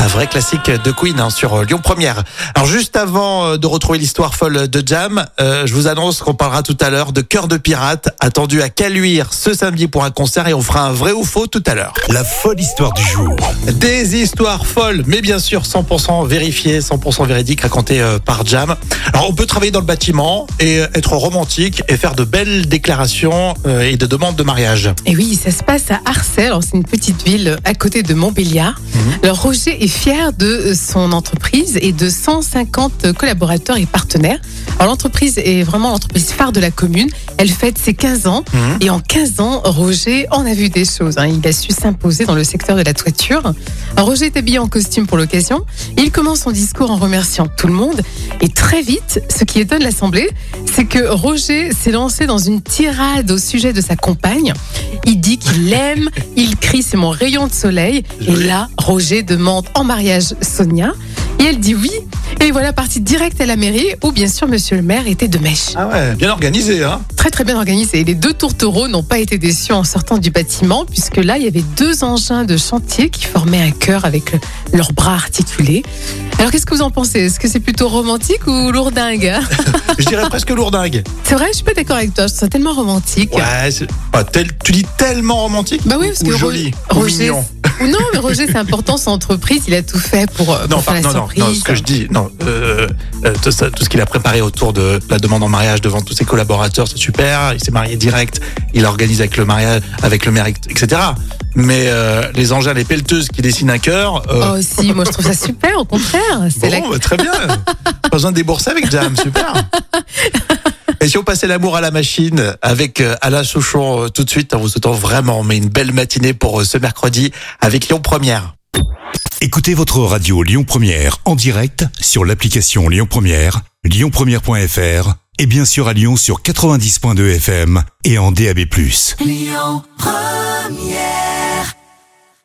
Un vrai classique de Queen hein, sur euh, Lyon Première. Alors juste avant euh, de retrouver l'histoire folle de Jam, euh, je vous annonce qu'on parlera tout à l'heure de Cœur de Pirate, attendu à Caluire ce samedi pour un concert et on fera un vrai ou faux tout à l'heure. La folle histoire du jour. Des histoires folles, mais bien sûr 100% vérifiées, 100% véridiques, racontées euh, par Jam. Alors on peut travailler dans le bâtiment et être romantique et faire de belles déclarations euh, et de demandes de mariage. Et oui, ça se passe à Arcel, c'est une petite ville à côté de Montbéliard. Alors Roger fier de son entreprise et de 150 collaborateurs et partenaires. Alors l'entreprise est vraiment l'entreprise phare de la commune. Elle fête ses 15 ans Mhm. et en 15 ans, Roger en a vu des choses. hein. Il a su s'imposer dans le secteur de la toiture. Alors, Roger est habillé en costume pour l'occasion. Il commence son discours en remerciant tout le monde et très vite, ce qui étonne l'Assemblée, c'est que Roger s'est lancé dans une tirade au sujet de sa compagne. Il dit qu'il l'aime, il crie c'est mon rayon de soleil. Et là, Roger demande en mariage Sonia. Et elle dit oui. Et voilà parti direct à la mairie où bien sûr monsieur le maire était de mèche. Ah ouais, bien organisé hein. Très très bien organisé. Et les deux tourtereaux n'ont pas été déçus en sortant du bâtiment puisque là il y avait deux engins de chantier qui formaient un cœur avec le- leurs bras articulés. Alors qu'est-ce que vous en pensez? Est-ce que c'est plutôt romantique ou lourdingue? Je dirais presque lourdingue. C'est vrai, je suis pas d'accord avec toi. Je trouve ça tellement romantique. Ouais, c'est- tel- tu dis tellement romantique Bah oui, parce ou que joli, ou mignon? Ou non, mais Roger, c'est important, son entreprise, il a tout fait pour, euh, Non, faire pas- la non, non, non, ce que je dis, non, euh, euh, tout, ça- tout ce qu'il a préparé autour de la demande en mariage devant tous ses collaborateurs, c'est super. Il s'est marié direct, il organise avec le mariage, avec le maire, etc. Mais euh, les engins, les pelleteuses qui dessinent un cœur, euh, Oh si, moi je trouve ça super, au contraire. C'est bon, la- bah, très bien. Pas besoin de débourser avec Jam, super. Et si on passait l'amour à la machine avec euh, Alain Souchon euh, tout de suite, en vous souhaitant vraiment mais une belle matinée pour euh, ce mercredi avec Lyon Première. Écoutez votre radio Lyon Première en direct sur l'application Lyon Première, lyonpremière.fr et bien sûr à Lyon sur 90.2 FM et en DAB+.